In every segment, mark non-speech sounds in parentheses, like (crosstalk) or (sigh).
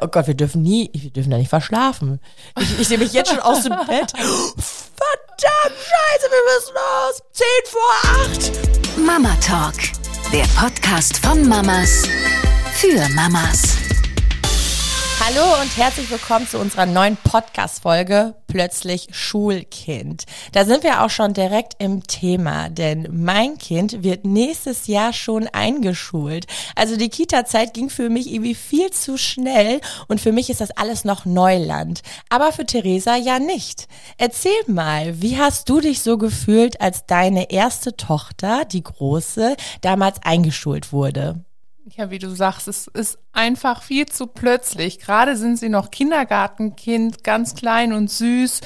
Oh Gott, wir dürfen nie, wir dürfen da nicht verschlafen. Ich, ich sehe mich jetzt schon aus dem Bett. Verdammt, scheiße, wir müssen los. Zehn vor acht. Mama Talk, der Podcast von Mamas für Mamas. Hallo und herzlich willkommen zu unserer neuen Podcast-Folge Plötzlich Schulkind. Da sind wir auch schon direkt im Thema, denn mein Kind wird nächstes Jahr schon eingeschult. Also die Kita-Zeit ging für mich irgendwie viel zu schnell und für mich ist das alles noch Neuland. Aber für Theresa ja nicht. Erzähl mal, wie hast du dich so gefühlt, als deine erste Tochter, die große, damals eingeschult wurde? Ja, wie du sagst, es ist einfach viel zu plötzlich. Gerade sind sie noch Kindergartenkind, ganz klein und süß.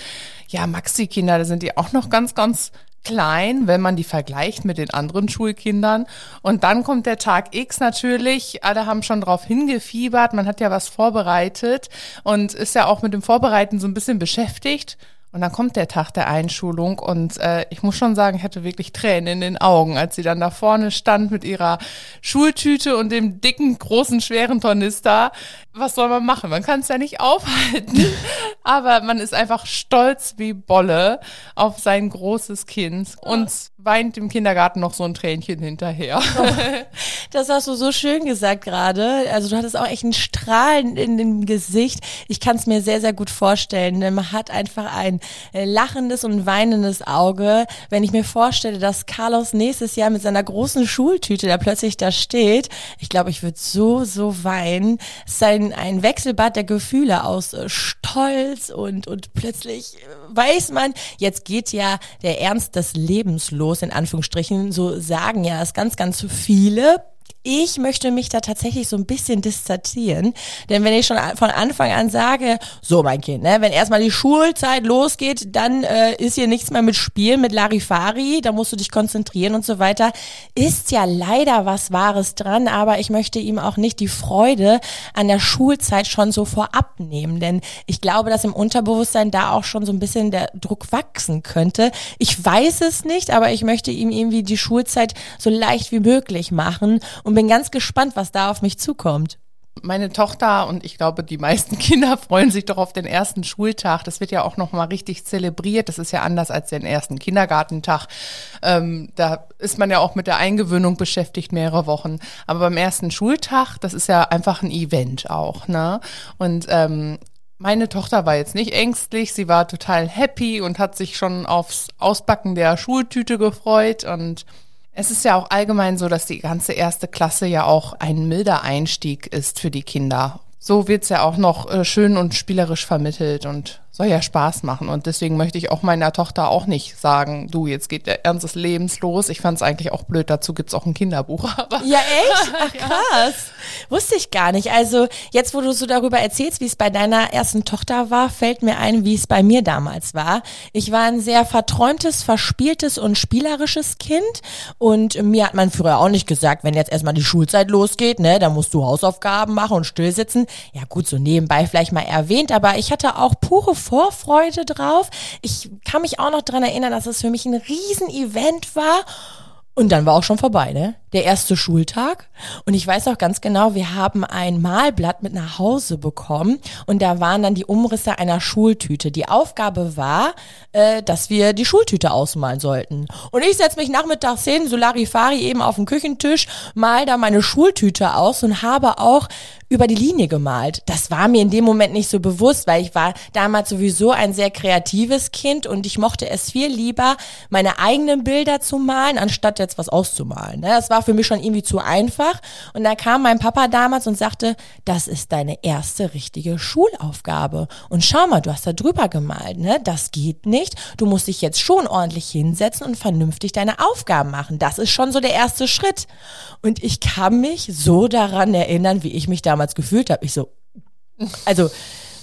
Ja, Maxi-Kinder, da sind die auch noch ganz, ganz klein, wenn man die vergleicht mit den anderen Schulkindern. Und dann kommt der Tag X natürlich. Alle haben schon drauf hingefiebert. Man hat ja was vorbereitet und ist ja auch mit dem Vorbereiten so ein bisschen beschäftigt. Und dann kommt der Tag der Einschulung und äh, ich muss schon sagen, ich hatte wirklich Tränen in den Augen, als sie dann da vorne stand mit ihrer Schultüte und dem dicken, großen, schweren Tornister. Was soll man machen? Man kann es ja nicht aufhalten, (laughs) aber man ist einfach stolz wie Bolle auf sein großes Kind und weint im Kindergarten noch so ein Tränchen hinterher. (laughs) Das hast du so schön gesagt gerade. Also du hattest auch echt ein Strahlen in dem Gesicht. Ich kann es mir sehr, sehr gut vorstellen. Man hat einfach ein äh, lachendes und weinendes Auge, wenn ich mir vorstelle, dass Carlos nächstes Jahr mit seiner großen Schultüte da plötzlich da steht. Ich glaube, ich würde so, so weinen. Es ist ein, ein Wechselbad der Gefühle aus äh, Stolz und, und plötzlich äh, weiß man, jetzt geht ja der Ernst des Lebens los, in Anführungsstrichen. So sagen ja es ganz, ganz viele ich möchte mich da tatsächlich so ein bisschen distanzieren. Denn wenn ich schon von Anfang an sage, so mein Kind, ne, wenn erstmal die Schulzeit losgeht, dann äh, ist hier nichts mehr mit Spielen, mit Larifari, da musst du dich konzentrieren und so weiter, ist ja leider was Wahres dran, aber ich möchte ihm auch nicht die Freude an der Schulzeit schon so vorab nehmen. Denn ich glaube, dass im Unterbewusstsein da auch schon so ein bisschen der Druck wachsen könnte. Ich weiß es nicht, aber ich möchte ihm irgendwie die Schulzeit so leicht wie möglich machen. Und und bin ganz gespannt, was da auf mich zukommt. Meine Tochter und ich glaube, die meisten (laughs) Kinder freuen sich doch auf den ersten Schultag. Das wird ja auch noch mal richtig zelebriert. Das ist ja anders als den ersten Kindergartentag. Ähm, da ist man ja auch mit der Eingewöhnung beschäftigt mehrere Wochen. Aber beim ersten Schultag, das ist ja einfach ein Event auch. Ne? Und ähm, meine Tochter war jetzt nicht ängstlich, sie war total happy und hat sich schon aufs Ausbacken der Schultüte gefreut und es ist ja auch allgemein so, dass die ganze erste Klasse ja auch ein milder Einstieg ist für die Kinder. So wird's ja auch noch äh, schön und spielerisch vermittelt und soll ja Spaß machen. Und deswegen möchte ich auch meiner Tochter auch nicht sagen, du, jetzt geht der Ernst des Lebens los. Ich fand es eigentlich auch blöd, dazu gibt's auch ein Kinderbuch. (laughs) Aber ja, echt? Ach (laughs) krass. Wusste ich gar nicht. Also jetzt, wo du so darüber erzählst, wie es bei deiner ersten Tochter war, fällt mir ein, wie es bei mir damals war. Ich war ein sehr verträumtes, verspieltes und spielerisches Kind. Und mir hat man früher auch nicht gesagt, wenn jetzt erstmal die Schulzeit losgeht, ne, dann musst du Hausaufgaben machen und still sitzen. Ja gut, so nebenbei vielleicht mal erwähnt, aber ich hatte auch pure Vorfreude drauf. Ich kann mich auch noch dran erinnern, dass es für mich ein Riesenevent war. Und dann war auch schon vorbei, ne? Der erste Schultag. Und ich weiß auch ganz genau, wir haben ein Malblatt mit nach Hause bekommen und da waren dann die Umrisse einer Schultüte. Die Aufgabe war, äh, dass wir die Schultüte ausmalen sollten. Und ich setze mich nachmittags hin, Solarifari eben auf den Küchentisch, mal da meine Schultüte aus und habe auch über die Linie gemalt. Das war mir in dem Moment nicht so bewusst, weil ich war damals sowieso ein sehr kreatives Kind und ich mochte es viel lieber, meine eigenen Bilder zu malen, anstatt jetzt was auszumalen. Ne? Das war für mich schon irgendwie zu einfach. Und da kam mein Papa damals und sagte, das ist deine erste richtige Schulaufgabe. Und schau mal, du hast da drüber gemalt, ne? Das geht nicht. Du musst dich jetzt schon ordentlich hinsetzen und vernünftig deine Aufgaben machen. Das ist schon so der erste Schritt. Und ich kann mich so daran erinnern, wie ich mich damals damals gefühlt habe. Ich so, also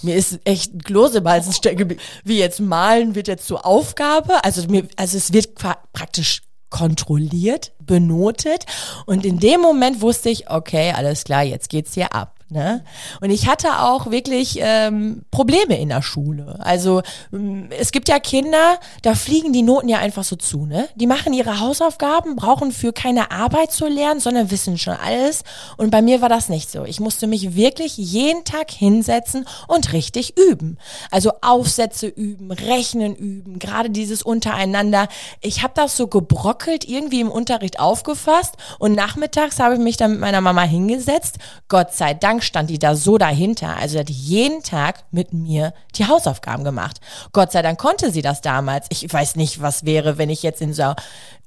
mir ist echt ein Kloß im Hals stecken. Wie jetzt malen wird jetzt zur Aufgabe. Also mir, also es wird praktisch kontrolliert, benotet. Und in dem Moment wusste ich, okay, alles klar, jetzt geht's hier ab. Ne? Und ich hatte auch wirklich ähm, Probleme in der Schule. Also ähm, es gibt ja Kinder, da fliegen die Noten ja einfach so zu. Ne? Die machen ihre Hausaufgaben, brauchen für keine Arbeit zu lernen, sondern wissen schon alles. Und bei mir war das nicht so. Ich musste mich wirklich jeden Tag hinsetzen und richtig üben. Also Aufsätze üben, Rechnen üben, gerade dieses untereinander. Ich habe das so gebrockelt irgendwie im Unterricht aufgefasst und nachmittags habe ich mich dann mit meiner Mama hingesetzt. Gott sei Dank stand die da so dahinter. Also sie hat jeden Tag mit mir die Hausaufgaben gemacht. Gott sei Dank konnte sie das damals. Ich weiß nicht, was wäre, wenn ich jetzt in so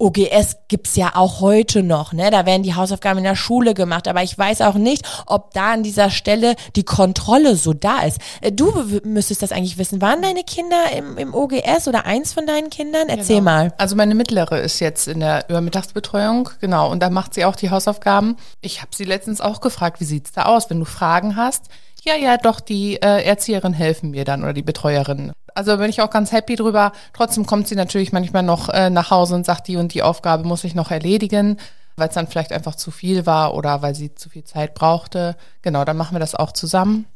OGS gibt's ja auch heute noch, ne? Da werden die Hausaufgaben in der Schule gemacht, aber ich weiß auch nicht, ob da an dieser Stelle die Kontrolle so da ist. Äh, du müsstest das eigentlich wissen. Waren deine Kinder im, im OGS oder eins von deinen Kindern? Erzähl genau. mal. Also meine mittlere ist jetzt in der Übermittagsbetreuung, genau, und da macht sie auch die Hausaufgaben. Ich habe sie letztens auch gefragt, wie sieht's da aus, wenn du Fragen hast? Ja, ja, doch, die äh, Erzieherin helfen mir dann oder die Betreuerin. Also bin ich auch ganz happy drüber. Trotzdem kommt sie natürlich manchmal noch äh, nach Hause und sagt, die und die Aufgabe muss ich noch erledigen, weil es dann vielleicht einfach zu viel war oder weil sie zu viel Zeit brauchte. Genau, dann machen wir das auch zusammen.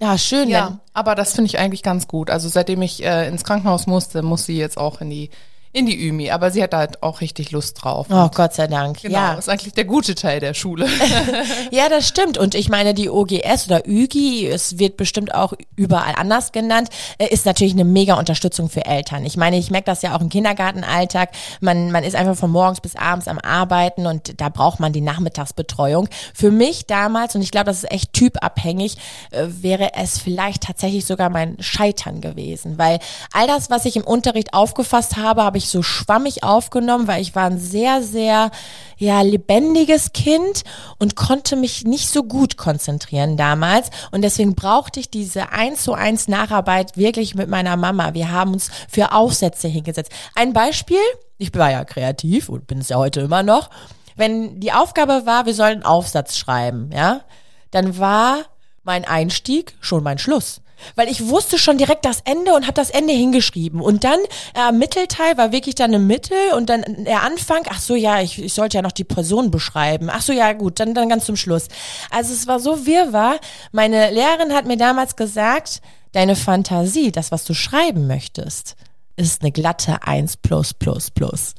Ja, schön. Ja, aber das finde ich eigentlich ganz gut. Also seitdem ich äh, ins Krankenhaus musste, muss sie jetzt auch in die in die Ümi, aber sie hat halt auch richtig Lust drauf. Oh, Gott sei Dank. Genau, ja. ist eigentlich der gute Teil der Schule. (laughs) (laughs) ja, das stimmt. Und ich meine, die OGS oder ÜGI, es wird bestimmt auch überall anders genannt, äh, ist natürlich eine mega Unterstützung für Eltern. Ich meine, ich merke das ja auch im Kindergartenalltag. Man, man ist einfach von morgens bis abends am Arbeiten und da braucht man die Nachmittagsbetreuung. Für mich damals, und ich glaube, das ist echt typabhängig, äh, wäre es vielleicht tatsächlich sogar mein Scheitern gewesen. Weil all das, was ich im Unterricht aufgefasst habe, habe ich ich so schwammig aufgenommen, weil ich war ein sehr, sehr, ja, lebendiges Kind und konnte mich nicht so gut konzentrieren damals. Und deswegen brauchte ich diese eins zu eins Nacharbeit wirklich mit meiner Mama. Wir haben uns für Aufsätze hingesetzt. Ein Beispiel, ich war ja kreativ und bin es ja heute immer noch. Wenn die Aufgabe war, wir sollen einen Aufsatz schreiben, ja, dann war mein Einstieg schon mein Schluss. Weil ich wusste schon direkt das Ende und habe das Ende hingeschrieben. Und dann äh, Mittelteil war wirklich dann im Mittel und dann der Anfang, ach so, ja, ich, ich sollte ja noch die Person beschreiben. Ach so, ja, gut, dann, dann ganz zum Schluss. Also es war so wirrwarr. Meine Lehrerin hat mir damals gesagt, deine Fantasie, das, was du schreiben möchtest, ist eine glatte 1 plus plus plus.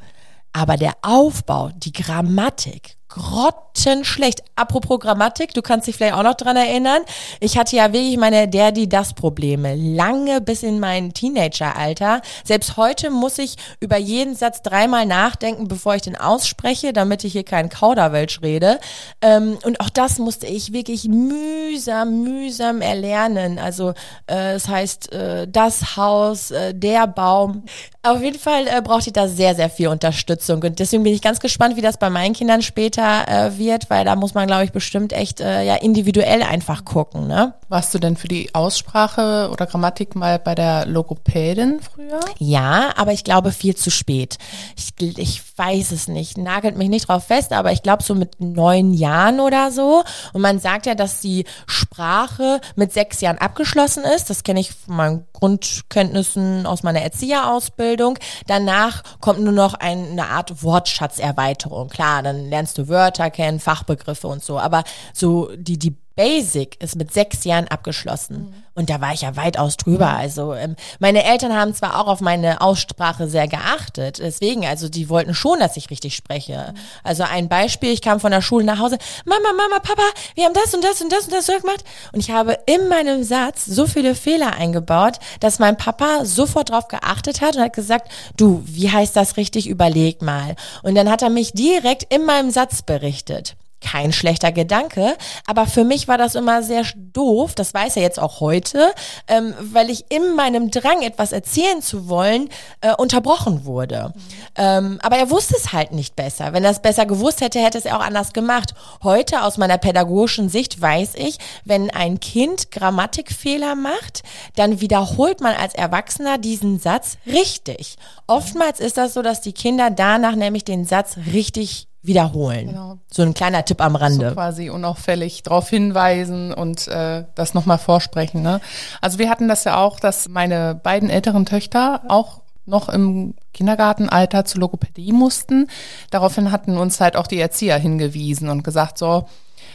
Aber der Aufbau, die Grammatik, grottenschlecht. Apropos Grammatik, du kannst dich vielleicht auch noch dran erinnern. Ich hatte ja wirklich meine der, die, das Probleme. Lange bis in mein Teenageralter. Selbst heute muss ich über jeden Satz dreimal nachdenken, bevor ich den ausspreche, damit ich hier keinen Kauderwelsch rede. Ähm, und auch das musste ich wirklich mühsam, mühsam erlernen. Also äh, es heißt äh, das Haus, äh, der Baum. Auf jeden Fall äh, brauchte ich da sehr, sehr viel Unterstützung. Und deswegen bin ich ganz gespannt, wie das bei meinen Kindern später äh, wird, weil da muss man, glaube ich, bestimmt echt äh, ja individuell einfach gucken. Ne? Warst du denn für die Aussprache oder Grammatik mal bei der Logopädin früher? Ja, aber ich glaube viel zu spät. Ich, ich weiß es nicht, nagelt mich nicht drauf fest, aber ich glaube so mit neun Jahren oder so. Und man sagt ja, dass die Sprache mit sechs Jahren abgeschlossen ist. Das kenne ich von meinen Grundkenntnissen aus meiner Erzieherausbildung. Danach kommt nur noch ein, eine Art Wortschatzerweiterung. Klar, dann lernst du Wörter kennen, Fachbegriffe und so. Aber so die, die Basic ist mit sechs Jahren abgeschlossen. Mhm. Und da war ich ja weitaus drüber. Also ähm, meine Eltern haben zwar auch auf meine Aussprache sehr geachtet. Deswegen, also die wollten schon, dass ich richtig spreche. Mhm. Also ein Beispiel, ich kam von der Schule nach Hause. Mama, Mama, Papa, wir haben das und das und das und das gemacht. Und ich habe in meinem Satz so viele Fehler eingebaut, dass mein Papa sofort drauf geachtet hat und hat gesagt, du, wie heißt das richtig? Überleg mal. Und dann hat er mich direkt in meinem Satz berichtet kein schlechter Gedanke, aber für mich war das immer sehr doof, das weiß er jetzt auch heute, ähm, weil ich in meinem Drang, etwas erzählen zu wollen, äh, unterbrochen wurde. Ähm, aber er wusste es halt nicht besser. Wenn er es besser gewusst hätte, hätte es er auch anders gemacht. Heute aus meiner pädagogischen Sicht weiß ich, wenn ein Kind Grammatikfehler macht, dann wiederholt man als Erwachsener diesen Satz richtig. Oftmals ist das so, dass die Kinder danach nämlich den Satz richtig wiederholen. Genau. So ein kleiner Tipp am Rande. So quasi unauffällig darauf hinweisen und äh, das nochmal vorsprechen. Ne? Also wir hatten das ja auch, dass meine beiden älteren Töchter auch noch im Kindergartenalter zur Logopädie mussten. Daraufhin hatten uns halt auch die Erzieher hingewiesen und gesagt, so,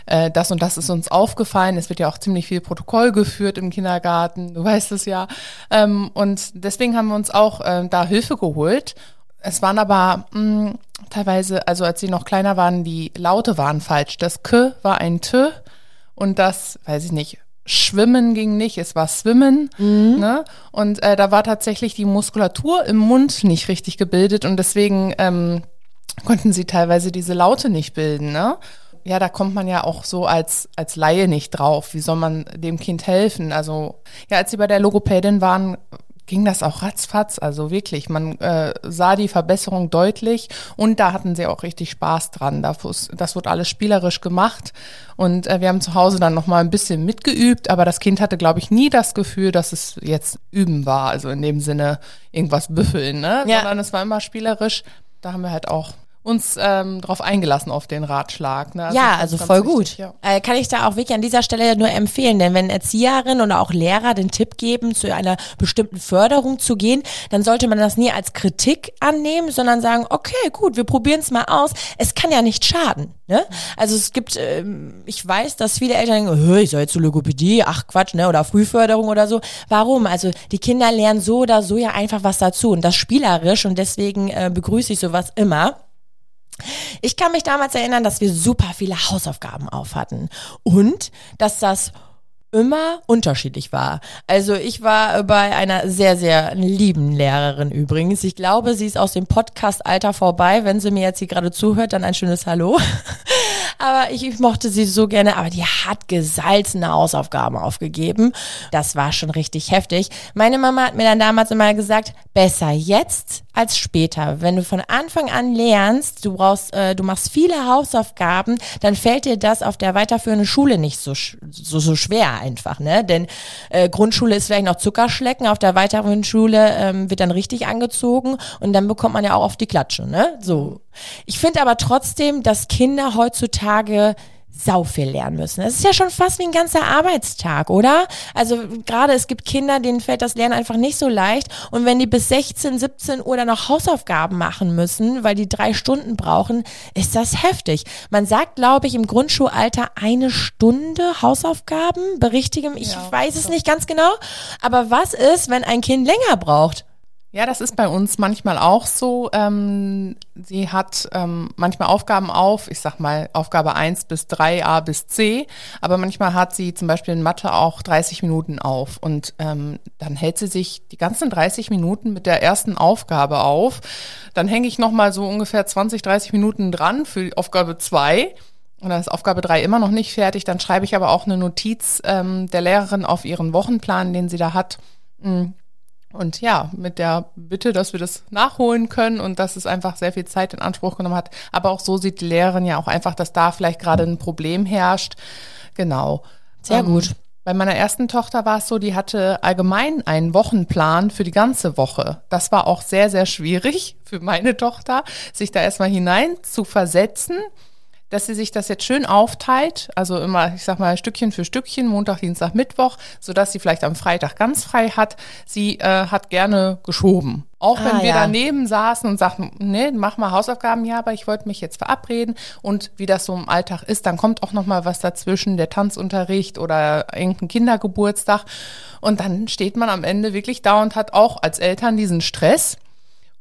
äh, das und das ist uns aufgefallen. Es wird ja auch ziemlich viel Protokoll geführt im Kindergarten, du weißt es ja. Ähm, und deswegen haben wir uns auch äh, da Hilfe geholt. Es waren aber mh, teilweise, also als sie noch kleiner waren, die Laute waren falsch. Das K war ein T und das, weiß ich nicht, Schwimmen ging nicht, es war Swimmen. Mhm. Ne? Und äh, da war tatsächlich die Muskulatur im Mund nicht richtig gebildet und deswegen ähm, konnten sie teilweise diese Laute nicht bilden. Ne? Ja, da kommt man ja auch so als, als Laie nicht drauf. Wie soll man dem Kind helfen? Also, ja, als sie bei der Logopädin waren, ging das auch ratzfatz. Also wirklich, man äh, sah die Verbesserung deutlich und da hatten sie auch richtig Spaß dran. Das, das wurde alles spielerisch gemacht und äh, wir haben zu Hause dann nochmal ein bisschen mitgeübt, aber das Kind hatte, glaube ich, nie das Gefühl, dass es jetzt üben war. Also in dem Sinne irgendwas büffeln, ne? Ja. Sondern es war immer spielerisch. Da haben wir halt auch uns ähm, darauf eingelassen auf den Ratschlag. Ne? Also ja, also voll wichtig, gut. Ja. Äh, kann ich da auch wirklich an dieser Stelle nur empfehlen, denn wenn Erzieherinnen oder auch Lehrer den Tipp geben, zu einer bestimmten Förderung zu gehen, dann sollte man das nie als Kritik annehmen, sondern sagen, okay, gut, wir probieren es mal aus. Es kann ja nicht schaden. Ne? Also es gibt, ähm, ich weiß, dass viele Eltern denken, ich soll jetzt zur Logopädie, ach Quatsch, ne? Oder Frühförderung oder so. Warum? Also die Kinder lernen so oder so ja einfach was dazu und das spielerisch und deswegen äh, begrüße ich sowas immer. Ich kann mich damals erinnern, dass wir super viele Hausaufgaben auf hatten und dass das immer unterschiedlich war. Also ich war bei einer sehr, sehr lieben Lehrerin übrigens. Ich glaube, sie ist aus dem Podcast-Alter vorbei. Wenn sie mir jetzt hier gerade zuhört, dann ein schönes Hallo. (laughs) aber ich, ich mochte sie so gerne, aber die hat gesalzene Hausaufgaben aufgegeben. Das war schon richtig heftig. Meine Mama hat mir dann damals immer gesagt, besser jetzt als später. Wenn du von Anfang an lernst, du brauchst, äh, du machst viele Hausaufgaben, dann fällt dir das auf der weiterführenden Schule nicht so, so, so schwer einfach, ne? Denn äh, Grundschule ist vielleicht noch Zuckerschlecken, auf der weiterführenden Schule ähm, wird dann richtig angezogen und dann bekommt man ja auch auf die Klatsche, ne? So. Ich finde aber trotzdem, dass Kinder heutzutage sau viel lernen müssen. Das ist ja schon fast wie ein ganzer Arbeitstag, oder? Also gerade es gibt Kinder, denen fällt das Lernen einfach nicht so leicht und wenn die bis 16, 17 Uhr dann noch Hausaufgaben machen müssen, weil die drei Stunden brauchen, ist das heftig. Man sagt, glaube ich, im Grundschulalter eine Stunde Hausaufgaben, berichtigen, ich ja, weiß es nicht ganz genau, aber was ist, wenn ein Kind länger braucht? Ja, das ist bei uns manchmal auch so. Ähm, sie hat ähm, manchmal Aufgaben auf, ich sag mal Aufgabe 1 bis 3, A bis C, aber manchmal hat sie zum Beispiel in Mathe auch 30 Minuten auf und ähm, dann hält sie sich die ganzen 30 Minuten mit der ersten Aufgabe auf. Dann hänge ich nochmal so ungefähr 20, 30 Minuten dran für Aufgabe 2. Und dann ist Aufgabe 3 immer noch nicht fertig. Dann schreibe ich aber auch eine Notiz ähm, der Lehrerin auf ihren Wochenplan, den sie da hat. Mhm und ja, mit der Bitte, dass wir das nachholen können und dass es einfach sehr viel Zeit in Anspruch genommen hat. Aber auch so sieht die Lehrerin ja auch einfach, dass da vielleicht gerade ein Problem herrscht. Genau. Sehr ähm, gut. Bei meiner ersten Tochter war es so, die hatte allgemein einen Wochenplan für die ganze Woche. Das war auch sehr, sehr schwierig für meine Tochter, sich da erstmal hinein zu versetzen dass sie sich das jetzt schön aufteilt, also immer, ich sag mal, Stückchen für Stückchen, Montag, Dienstag, Mittwoch, sodass sie vielleicht am Freitag ganz frei hat. Sie äh, hat gerne geschoben. Auch wenn ah, wir ja. daneben saßen und sagten, nee, mach mal Hausaufgaben, ja, aber ich wollte mich jetzt verabreden. Und wie das so im Alltag ist, dann kommt auch noch mal was dazwischen, der Tanzunterricht oder irgendein Kindergeburtstag. Und dann steht man am Ende wirklich da und hat auch als Eltern diesen Stress.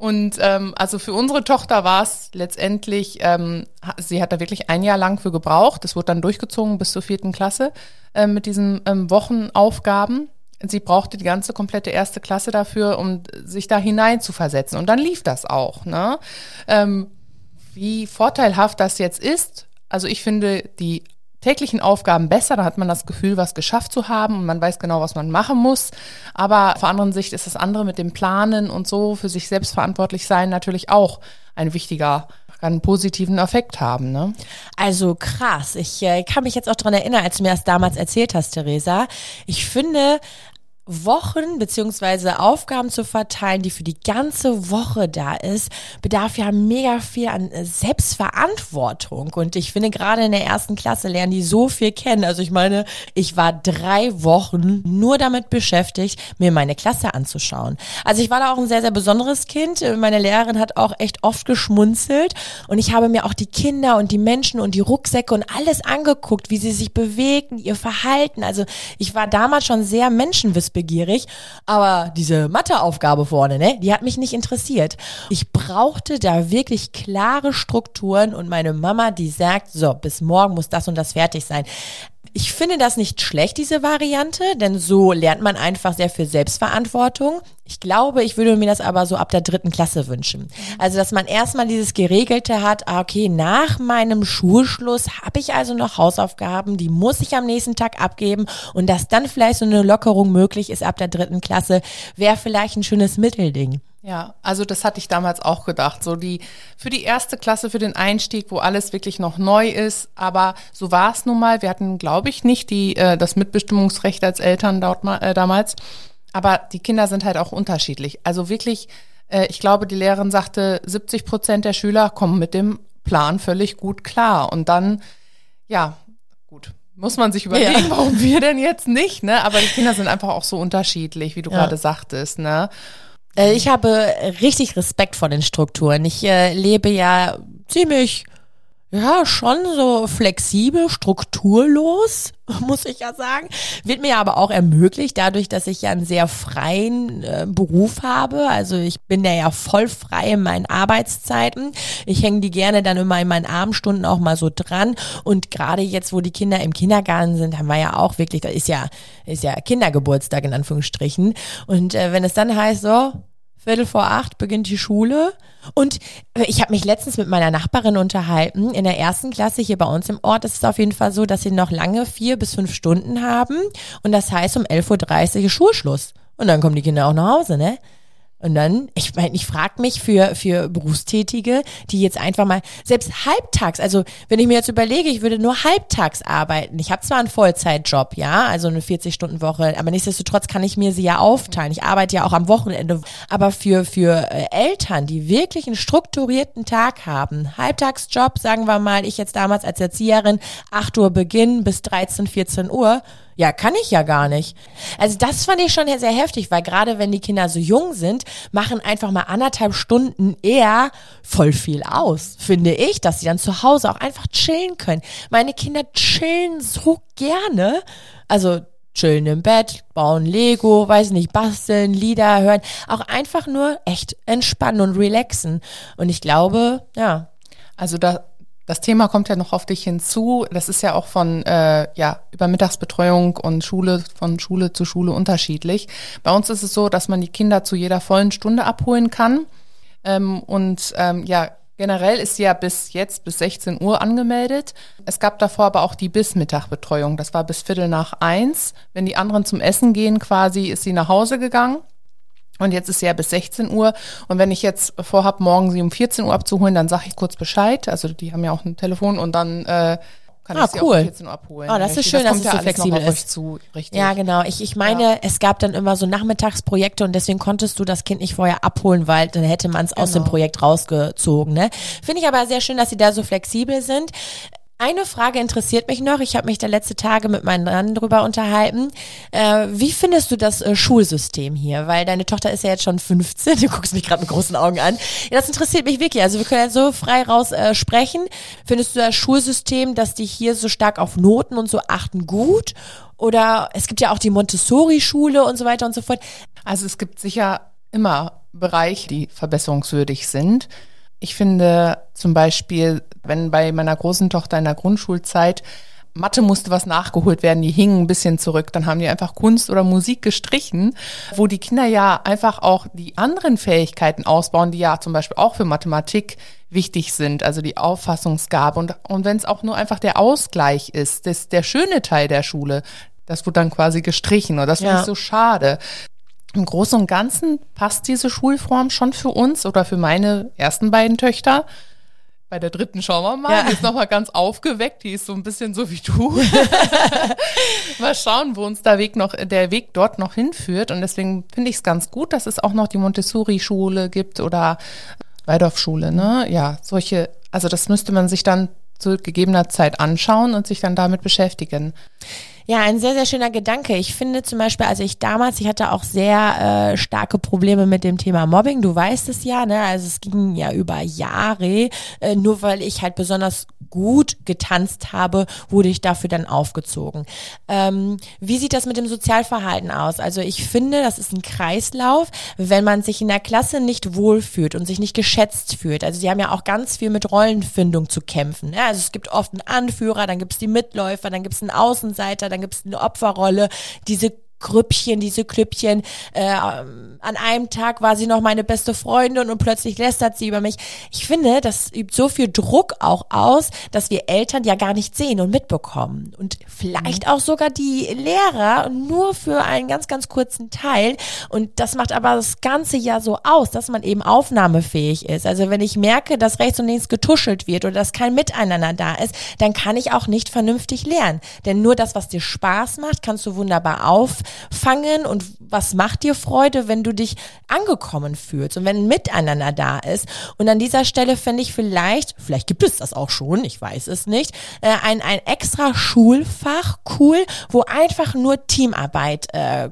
Und ähm, also für unsere Tochter war es letztendlich, ähm, sie hat da wirklich ein Jahr lang für gebraucht. Das wurde dann durchgezogen bis zur vierten Klasse äh, mit diesen ähm, Wochenaufgaben. Sie brauchte die ganze komplette erste Klasse dafür, um sich da hinein zu versetzen. Und dann lief das auch. Ne? Ähm, wie vorteilhaft das jetzt ist, also ich finde die täglichen Aufgaben besser, da hat man das Gefühl, was geschafft zu haben und man weiß genau, was man machen muss. Aber vor anderen Sicht ist das andere mit dem Planen und so für sich selbst verantwortlich sein natürlich auch ein wichtiger einen positiven Effekt haben. Ne? Also krass. Ich äh, kann mich jetzt auch daran erinnern, als du mir das damals erzählt hast, Theresa. Ich finde, Wochen beziehungsweise Aufgaben zu verteilen, die für die ganze Woche da ist, bedarf ja mega viel an Selbstverantwortung. Und ich finde, gerade in der ersten Klasse lernen die so viel kennen. Also ich meine, ich war drei Wochen nur damit beschäftigt, mir meine Klasse anzuschauen. Also ich war da auch ein sehr, sehr besonderes Kind. Meine Lehrerin hat auch echt oft geschmunzelt. Und ich habe mir auch die Kinder und die Menschen und die Rucksäcke und alles angeguckt, wie sie sich bewegen, ihr Verhalten. Also ich war damals schon sehr menschenwissbegierig wissbegierig, aber diese Matheaufgabe vorne, ne, die hat mich nicht interessiert. Ich brauchte da wirklich klare Strukturen und meine Mama, die sagt, so, bis morgen muss das und das fertig sein. Ich finde das nicht schlecht, diese Variante, denn so lernt man einfach sehr viel Selbstverantwortung. Ich glaube, ich würde mir das aber so ab der dritten Klasse wünschen. Also, dass man erstmal dieses Geregelte hat, ah, okay, nach meinem Schulschluss habe ich also noch Hausaufgaben, die muss ich am nächsten Tag abgeben und dass dann vielleicht so eine Lockerung möglich ist ab der dritten Klasse, wäre vielleicht ein schönes Mittelding. Ja, also das hatte ich damals auch gedacht. So die für die erste Klasse, für den Einstieg, wo alles wirklich noch neu ist. Aber so war es nun mal. Wir hatten, glaube ich, nicht die äh, das Mitbestimmungsrecht als Eltern dort mal, äh, damals. Aber die Kinder sind halt auch unterschiedlich. Also wirklich, äh, ich glaube, die Lehrerin sagte, 70 Prozent der Schüler kommen mit dem Plan völlig gut klar. Und dann, ja, gut, muss man sich überlegen, ja. warum wir denn jetzt nicht, ne? Aber die Kinder sind einfach auch so unterschiedlich, wie du ja. gerade sagtest, ne? Äh, ich habe richtig Respekt vor den Strukturen. Ich äh, lebe ja ziemlich, ja, schon so flexibel, strukturlos, (laughs) muss ich ja sagen. Wird mir aber auch ermöglicht, dadurch, dass ich ja einen sehr freien äh, Beruf habe. Also ich bin da ja voll frei in meinen Arbeitszeiten. Ich hänge die gerne dann immer in meinen Abendstunden auch mal so dran. Und gerade jetzt, wo die Kinder im Kindergarten sind, haben wir ja auch wirklich, da ist ja, ist ja Kindergeburtstag in Anführungsstrichen. Und äh, wenn es dann heißt, so, Viertel vor acht beginnt die Schule. Und ich habe mich letztens mit meiner Nachbarin unterhalten. In der ersten Klasse hier bei uns im Ort ist es auf jeden Fall so, dass sie noch lange vier bis fünf Stunden haben. Und das heißt, um 11.30 Uhr ist Schulschluss. Und dann kommen die Kinder auch nach Hause, ne? Und dann, ich meine, ich frage mich für, für Berufstätige, die jetzt einfach mal, selbst halbtags, also wenn ich mir jetzt überlege, ich würde nur halbtags arbeiten. Ich habe zwar einen Vollzeitjob, ja, also eine 40-Stunden-Woche, aber nichtsdestotrotz kann ich mir sie ja aufteilen. Ich arbeite ja auch am Wochenende. Aber für, für äh, Eltern, die wirklich einen strukturierten Tag haben, Halbtagsjob, sagen wir mal, ich jetzt damals als Erzieherin, 8 Uhr Beginn bis 13, 14 Uhr, ja, kann ich ja gar nicht. Also das fand ich schon sehr heftig, weil gerade wenn die Kinder so jung sind, machen einfach mal anderthalb Stunden eher voll viel aus, finde ich, dass sie dann zu Hause auch einfach chillen können. Meine Kinder chillen so gerne. Also chillen im Bett, bauen Lego, weiß nicht, basteln, Lieder hören, auch einfach nur echt entspannen und relaxen. Und ich glaube, ja. Also da das Thema kommt ja noch auf dich hinzu. Das ist ja auch von äh, ja über Mittagsbetreuung und Schule von Schule zu Schule unterschiedlich. Bei uns ist es so, dass man die Kinder zu jeder vollen Stunde abholen kann. Ähm, und ähm, ja, generell ist sie ja bis jetzt bis 16 Uhr angemeldet. Es gab davor aber auch die bis Mittagbetreuung. Das war bis Viertel nach eins. Wenn die anderen zum Essen gehen, quasi, ist sie nach Hause gegangen. Und jetzt ist sie ja bis 16 Uhr. Und wenn ich jetzt vorhab, morgen sie um 14 Uhr abzuholen, dann sage ich kurz Bescheid. Also die haben ja auch ein Telefon und dann äh, kann ah, ich sie cool. auch um 14 Uhr abholen. Oh, das ist schön, das dass es so flexibel ist. Zu, richtig. Ja, genau. Ich, ich meine, ja. es gab dann immer so Nachmittagsprojekte und deswegen konntest du das Kind nicht vorher abholen, weil dann hätte man es genau. aus dem genau. Projekt rausgezogen. Ne? Finde ich aber sehr schön, dass sie da so flexibel sind. Eine Frage interessiert mich noch. Ich habe mich der letzte Tage mit meinen Mann drüber unterhalten. Äh, wie findest du das äh, Schulsystem hier? Weil deine Tochter ist ja jetzt schon 15. (laughs) Du guckst mich gerade mit großen Augen an. Ja, das interessiert mich wirklich. Also wir können ja so frei raus äh, sprechen. Findest du das Schulsystem, dass die hier so stark auf Noten und so achten, gut? Oder es gibt ja auch die Montessori-Schule und so weiter und so fort. Also es gibt sicher immer Bereiche, die verbesserungswürdig sind. Ich finde zum Beispiel, wenn bei meiner großen Tochter in der Grundschulzeit Mathe musste was nachgeholt werden, die hingen ein bisschen zurück, dann haben die einfach Kunst oder Musik gestrichen, wo die Kinder ja einfach auch die anderen Fähigkeiten ausbauen, die ja zum Beispiel auch für Mathematik wichtig sind, also die Auffassungsgabe und, und wenn es auch nur einfach der Ausgleich ist, das, der schöne Teil der Schule, das wird dann quasi gestrichen und das finde ja. ich so schade. Im Großen und Ganzen passt diese Schulform schon für uns oder für meine ersten beiden Töchter. Bei der dritten schauen wir mal. Ja. Die ist nochmal ganz aufgeweckt. Die ist so ein bisschen so wie du. (laughs) mal schauen, wo uns der Weg noch, der Weg dort noch hinführt. Und deswegen finde ich es ganz gut, dass es auch noch die Montessori-Schule gibt oder Waldorfschule, ne? Ja, solche, also das müsste man sich dann zu gegebener Zeit anschauen und sich dann damit beschäftigen. Ja, ein sehr, sehr schöner Gedanke. Ich finde zum Beispiel, also ich damals, ich hatte auch sehr äh, starke Probleme mit dem Thema Mobbing. Du weißt es ja, ne? Also es ging ja über Jahre. Äh, nur weil ich halt besonders gut getanzt habe, wurde ich dafür dann aufgezogen. Ähm, wie sieht das mit dem Sozialverhalten aus? Also ich finde, das ist ein Kreislauf, wenn man sich in der Klasse nicht wohlfühlt und sich nicht geschätzt fühlt. Also die haben ja auch ganz viel mit Rollenfindung zu kämpfen. Ne? Also es gibt oft einen Anführer, dann gibt es die Mitläufer, dann gibt es einen Außenseiter, dann gibt es eine Opferrolle. Diese Grüppchen, diese Klüppchen. Äh, an einem Tag war sie noch meine beste Freundin und plötzlich lästert sie über mich. Ich finde, das übt so viel Druck auch aus, dass wir Eltern ja gar nicht sehen und mitbekommen. Und vielleicht auch sogar die Lehrer nur für einen ganz, ganz kurzen Teil. Und das macht aber das ganze ja so aus, dass man eben aufnahmefähig ist. Also wenn ich merke, dass rechts und links getuschelt wird oder dass kein Miteinander da ist, dann kann ich auch nicht vernünftig lernen. Denn nur das, was dir Spaß macht, kannst du wunderbar auf fangen und was macht dir Freude, wenn du dich angekommen fühlst und wenn ein Miteinander da ist. Und an dieser Stelle finde ich vielleicht, vielleicht gibt es das auch schon, ich weiß es nicht, äh, ein, ein extra Schulfach cool, wo einfach nur Teamarbeit äh,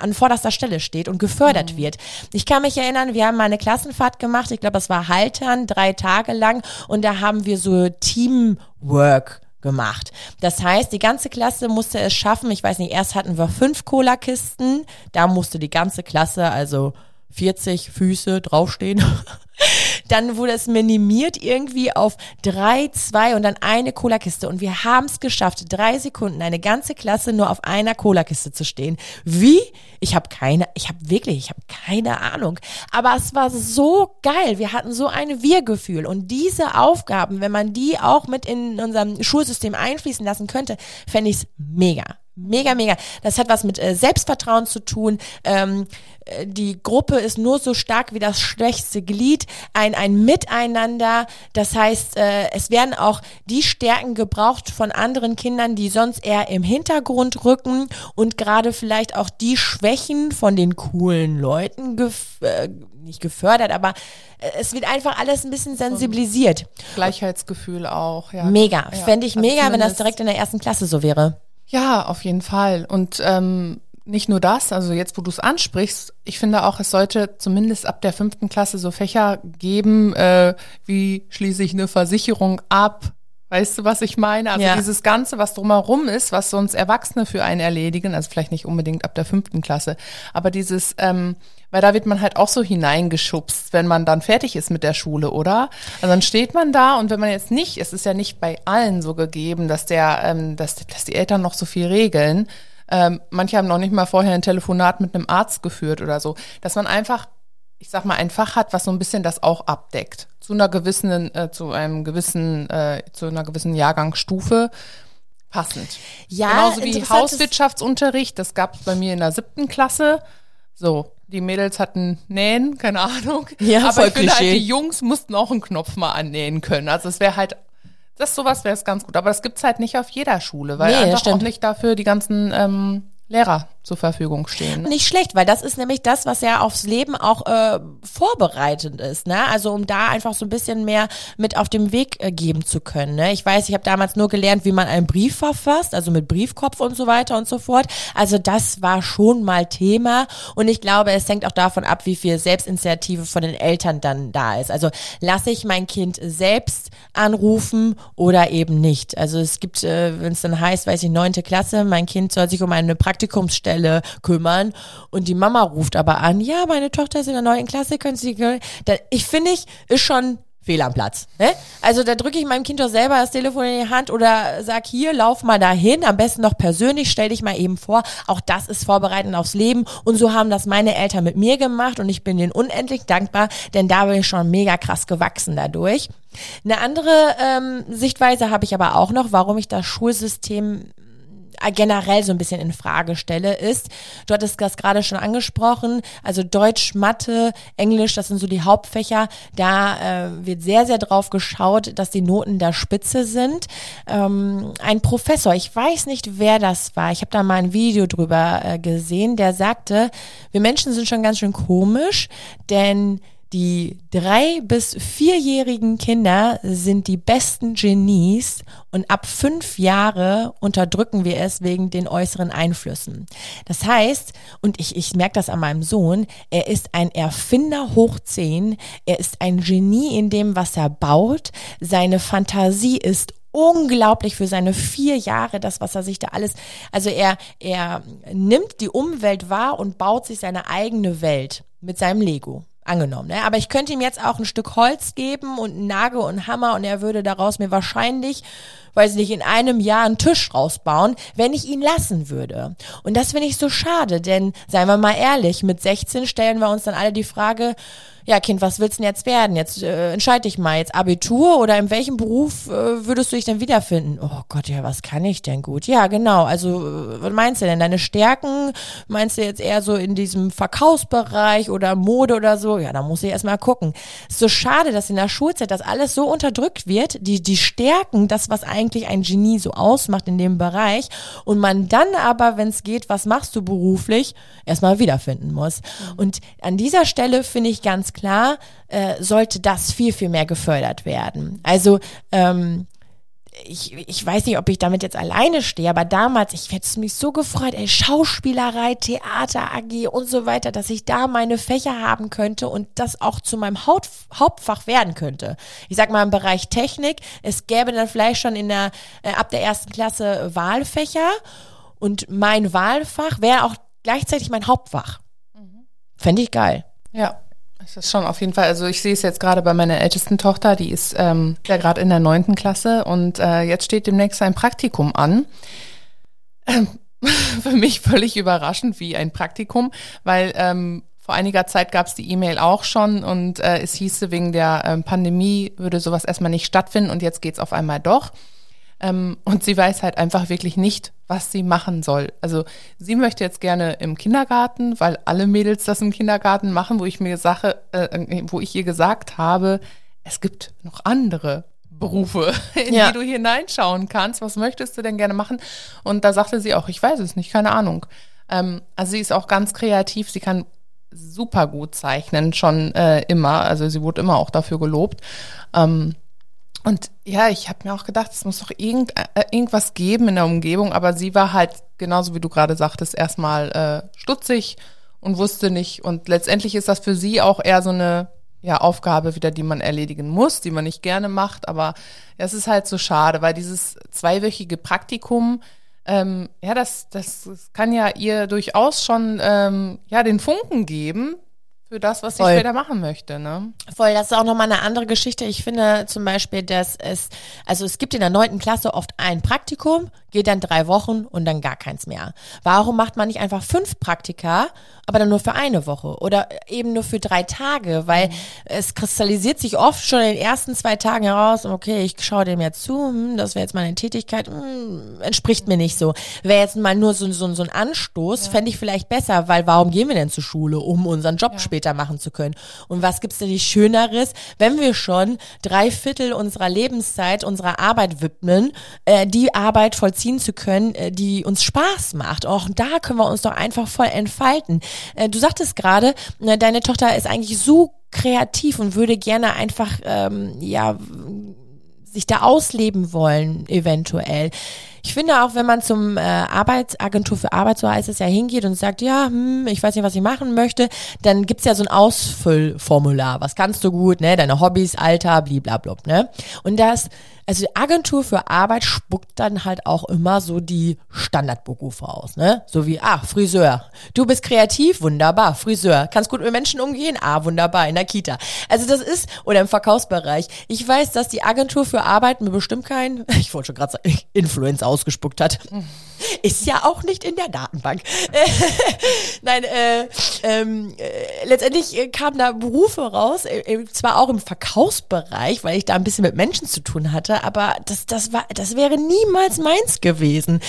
an vorderster Stelle steht und gefördert wird. Ich kann mich erinnern, wir haben mal eine Klassenfahrt gemacht, ich glaube, das war Haltern, drei Tage lang und da haben wir so Teamwork gemacht. Das heißt, die ganze Klasse musste es schaffen. Ich weiß nicht, erst hatten wir fünf Cola-Kisten. Da musste die ganze Klasse, also 40 Füße draufstehen. (laughs) Dann wurde es minimiert irgendwie auf drei, zwei und dann eine Cola-Kiste. Und wir haben es geschafft, drei Sekunden eine ganze Klasse nur auf einer Cola-Kiste zu stehen. Wie? Ich habe keine, ich habe wirklich, ich habe keine Ahnung. Aber es war so geil. Wir hatten so ein Wir-Gefühl. Und diese Aufgaben, wenn man die auch mit in unserem Schulsystem einfließen lassen könnte, fände ich es mega. Mega, mega. Das hat was mit äh, Selbstvertrauen zu tun. Ähm, äh, die Gruppe ist nur so stark wie das schwächste Glied. Ein, ein Miteinander. Das heißt, äh, es werden auch die Stärken gebraucht von anderen Kindern, die sonst eher im Hintergrund rücken und gerade vielleicht auch die Schwächen von den coolen Leuten gef äh, nicht gefördert, aber äh, es wird einfach alles ein bisschen sensibilisiert. Gleichheitsgefühl auch, ja. Mega. Ja, Fände ich also mega, wenn das direkt in der ersten Klasse so wäre. Ja, auf jeden Fall. Und ähm, nicht nur das, also jetzt, wo du es ansprichst, ich finde auch, es sollte zumindest ab der fünften Klasse so Fächer geben, äh, wie schließe ich eine Versicherung ab. Weißt du, was ich meine? Also Ja. dieses Ganze, was drumherum ist, was sonst Erwachsene für einen erledigen, also vielleicht nicht unbedingt ab der fünften Klasse, aber dieses, ähm, weil da wird man halt auch so hineingeschubst, wenn man dann fertig ist mit der Schule, oder? Also dann steht man da und wenn man jetzt nicht, es ist ja nicht bei allen so gegeben, dass der, ähm, dass, dass die Eltern noch so viel regeln. Ähm, manche haben noch nicht mal vorher ein Telefonat mit einem Arzt geführt oder so, dass man einfach, ich sag mal, ein Fach hat, was so ein bisschen das auch abdeckt. Zu einer gewissen, äh, zu einem gewissen, äh, zu einer gewissen Jahrgangsstufe passend. Ja, Genauso wie Hauswirtschaftsunterricht, das gab es bei mir in der siebten Klasse. So, die Mädels hatten Nähen, keine Ahnung. (laughs) Ja, Aber voll ich finde halt, die Jungs mussten auch einen Knopf mal annähen können. Also es wäre halt, das sowas wäre es ganz gut. Aber das gibt's halt nicht auf jeder Schule, weil Nee, einfach stimmt. auch nicht dafür die ganzen ähm, Lehrer zur Verfügung stehen. Nicht schlecht, weil das ist nämlich das, was ja aufs Leben auch äh, vorbereitend ist, ne? Also um da einfach so ein bisschen mehr mit auf dem Weg äh, geben zu können. Ne? Ich weiß, ich habe damals nur gelernt, wie man einen Brief verfasst, also mit Briefkopf und so weiter und so fort. Also das war schon mal Thema und ich glaube, es hängt auch davon ab, wie viel Selbstinitiative von den Eltern dann da ist. Also lasse ich mein Kind selbst anrufen oder eben nicht. Also es gibt, äh, wenn es dann heißt, weiß ich, neunte Klasse, mein Kind soll sich um eine Praktikumsstelle kümmern und die Mama ruft aber an, ja, meine Tochter ist in der neunten Klasse, können Sie, da, ich finde ich, ist schon fehl am Platz. Ne? Also da drücke ich meinem Kind doch selber das Telefon in die Hand oder sag hier, lauf mal dahin, am besten noch persönlich, stell dich mal eben vor. Auch das ist vorbereitend aufs Leben und so haben das meine Eltern mit mir gemacht und ich bin denen unendlich dankbar, denn da bin ich schon mega krass gewachsen dadurch. Eine andere ähm, Sichtweise habe ich aber auch noch, warum ich das Schulsystem generell so ein bisschen in Frage stelle, ist, du hattest das gerade schon angesprochen, also Deutsch, Mathe, Englisch, das sind so die Hauptfächer, da äh, wird sehr, sehr drauf geschaut, dass die Noten der Spitze sind. Ähm, ein Professor, ich weiß nicht, wer das war, ich habe da mal ein Video drüber äh, gesehen, der sagte, wir Menschen sind schon ganz schön komisch, denn die drei- bis vierjährigen Kinder sind die besten Genies und ab fünf Jahre unterdrücken wir es wegen den äußeren Einflüssen. Das heißt, und ich, ich merke das an meinem Sohn, er ist ein Erfinder hoch zehn, er ist ein Genie in dem, was er baut, seine Fantasie ist unglaublich für seine vier Jahre, das, was er sich da alles, also er, er nimmt die Umwelt wahr und baut sich seine eigene Welt mit seinem Lego angenommen. Ne? Aber ich könnte ihm jetzt auch ein Stück Holz geben und einen Nagel und einen Hammer und er würde daraus mir wahrscheinlich, weiß ich nicht, in einem Jahr einen Tisch rausbauen, wenn ich ihn lassen würde. Und das finde ich so schade, denn seien wir mal ehrlich, mit 16 stellen wir uns dann alle die Frage, ja Kind, was willst du denn jetzt werden? Jetzt äh, entscheide dich mal, jetzt Abitur oder in welchem Beruf äh, würdest du dich denn wiederfinden? Oh Gott, ja, was kann ich denn gut? Ja, genau, also äh, was meinst du denn? Deine Stärken, meinst du jetzt eher so in diesem Verkaufsbereich oder Mode oder so? Ja, da muss ich erstmal gucken. Ist so schade, dass in der Schulzeit das alles so unterdrückt wird, die, die Stärken, das, was eigentlich ein Genie so ausmacht in dem Bereich und man dann aber, wenn es geht, was machst du beruflich, erstmal wiederfinden muss. Und an dieser Stelle finde ich ganz klar, äh, sollte das viel, viel mehr gefördert werden. Also ähm, ich, ich weiß nicht, ob ich damit jetzt alleine stehe, aber damals, ich hätte mich so gefreut, ey, Schauspielerei, Theater AG und so weiter, dass ich da meine Fächer haben könnte und das auch zu meinem Haupt, Hauptfach werden könnte. Ich sag mal im Bereich Technik, es gäbe dann vielleicht schon in der, äh, ab der ersten Klasse Wahlfächer und mein Wahlfach wäre auch gleichzeitig mein Hauptfach. Fände ich geil. Ja. Das ist schon auf jeden Fall, also ich sehe es jetzt gerade bei meiner ältesten Tochter, die ist ähm, ja gerade in der neunten Klasse und äh, jetzt steht demnächst ein Praktikum an. Ähm, (laughs) für mich völlig überraschend wie ein Praktikum, weil ähm, vor einiger Zeit gab es die E-Mail auch schon und äh, es hieße, wegen der ähm, Pandemie würde sowas erstmal nicht stattfinden und jetzt geht's auf einmal doch. Ähm, und sie weiß halt einfach wirklich nicht, was sie machen soll. Also sie möchte jetzt gerne im Kindergarten, weil alle Mädels das im Kindergarten machen, wo ich mir Sache, äh, wo ich ihr gesagt habe, es gibt noch andere Berufe, (laughs) in Ja. die du hineinschauen kannst. Was möchtest du denn gerne machen? Und da sagte sie auch, ich weiß es nicht, keine Ahnung. Ähm, also sie ist auch ganz kreativ, sie kann super gut zeichnen, schon äh, immer. Also sie wurde immer auch dafür gelobt. Ähm, und ja, ich habe mir auch gedacht, es muss doch irgend, äh, irgendwas geben in der Umgebung, aber sie war halt, genauso wie du gerade sagtest, erstmal äh, stutzig und wusste nicht. Und letztendlich ist das für sie auch eher so eine ja, Aufgabe wieder, die man erledigen muss, die man nicht gerne macht. Aber es ist halt so schade, weil dieses zweiwöchige Praktikum, ähm, ja, das, das, das kann ja ihr durchaus schon ähm, ja, den Funken geben für das, was Voll. später machen möchte. Ne? Voll, das ist auch nochmal eine andere Geschichte. Ich finde zum Beispiel, dass es, also es gibt in der neunten Klasse oft ein Praktikum, geht dann drei Wochen und dann gar keins mehr. Warum macht man nicht einfach fünf Praktika, aber dann nur für eine Woche oder eben nur für drei Tage? Weil es kristallisiert sich oft schon in den ersten zwei Tagen heraus, okay, ich schaue dem jetzt zu, hm, das wäre jetzt meine Tätigkeit, hm, entspricht mir nicht so. Wäre jetzt mal nur so, so, so ein Anstoß, fände ich vielleicht besser, weil warum gehen wir denn zur Schule, um unseren Job später machen zu können? Und was gibt's denn nicht Schöneres, wenn wir schon drei Viertel unserer Lebenszeit unserer Arbeit widmen, äh, die Arbeit vollziehen zu können, äh, die uns Spaß macht. Auch da können wir uns doch einfach voll entfalten. Äh, du sagtest gerade, äh, deine Tochter ist eigentlich so kreativ und würde gerne einfach, ähm, ja, sich da ausleben wollen, eventuell. Ich finde auch, wenn man zum äh, Arbeitsagentur für Arbeit, so heißt es ja, hingeht und sagt, ja, hm, ich weiß nicht, was ich machen möchte, dann gibt's ja so ein Ausfüllformular. Was kannst du gut, ne? Deine Hobbys, Alter, blablabla, ne? Und das, also die Agentur für Arbeit spuckt dann halt auch immer so die Standardberufe aus, ne? So wie, ah, Friseur. Du bist kreativ, wunderbar. Friseur. Kannst gut mit Menschen umgehen? Ah, wunderbar. In der Kita. Also das ist, oder im Verkaufsbereich. Ich weiß, dass die Agentur für Arbeit mir bestimmt kein, (laughs) ich wollte schon gerade sagen, Influencer ausgespuckt hat. Ist ja auch nicht in der Datenbank. (laughs) Nein, äh, ähm, äh, letztendlich äh, kamen da Berufe raus, äh, äh, zwar auch im Verkaufsbereich, weil ich da ein bisschen mit Menschen zu tun hatte, hatte, aber das, das war, das wäre niemals meins gewesen.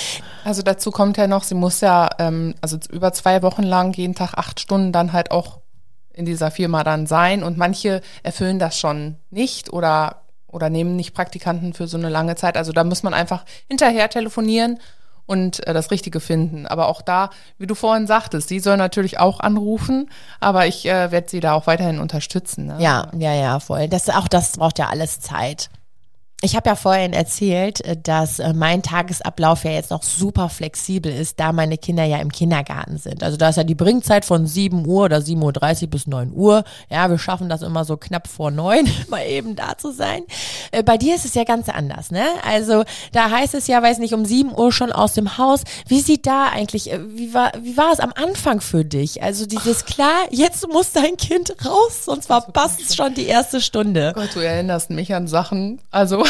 Also dazu kommt ja noch, sie muss ja, ähm, also über zwei Wochen lang jeden Tag acht Stunden dann halt auch in dieser Firma dann sein und manche erfüllen das schon nicht oder oder nehmen nicht Praktikanten für so eine lange Zeit. Also da muss man einfach hinterher telefonieren und äh, das Richtige finden. Aber auch da, wie du vorhin sagtest, sie soll natürlich auch anrufen, aber ich äh, werde sie da auch weiterhin unterstützen. Ne? Ja, ja, ja, voll. Das, auch das braucht ja alles Zeit. Ich habe ja vorhin erzählt, äh, dass äh, mein Tagesablauf ja jetzt noch super flexibel ist, da meine Kinder ja im Kindergarten sind. Also da ist ja die Bringzeit von 7 Uhr oder 7.30 Uhr bis 9 Uhr. Ja, wir schaffen das immer so knapp vor 9, (laughs) mal eben da zu sein. Äh, bei dir ist es ja ganz anders, ne? Also da heißt es ja, weiß nicht, um 7 Uhr schon aus dem Haus. Wie sieht da eigentlich, wie war, wie war es am Anfang für dich? Also dieses klar, jetzt muss dein Kind raus, sonst verpasst es schon die erste Stunde. Gott, du erinnerst mich an Sachen. Also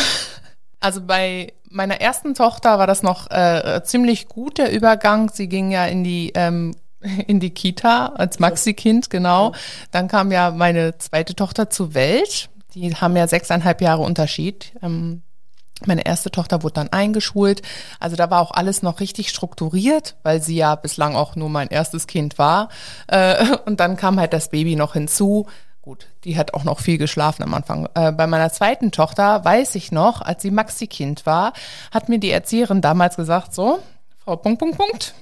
also bei meiner ersten Tochter war das noch äh, ziemlich gut, der Übergang. Sie ging ja in die ähm, (laughs) in die Kita als Maxi-Kind, genau. Dann kam ja meine zweite Tochter zur Welt. Die haben ja sechseinhalb Jahre Unterschied. Ähm, meine erste Tochter wurde dann eingeschult. Also da war auch alles noch richtig strukturiert, weil sie ja bislang auch nur mein erstes Kind war. Äh, (laughs) und dann kam halt das Baby noch hinzu. Gut, die hat auch noch viel geschlafen am Anfang. Äh, bei meiner zweiten Tochter weiß ich noch, als sie Maxi-Kind war, hat mir die Erzieherin damals gesagt, so, Frau Punkt, Punkt, Punkt,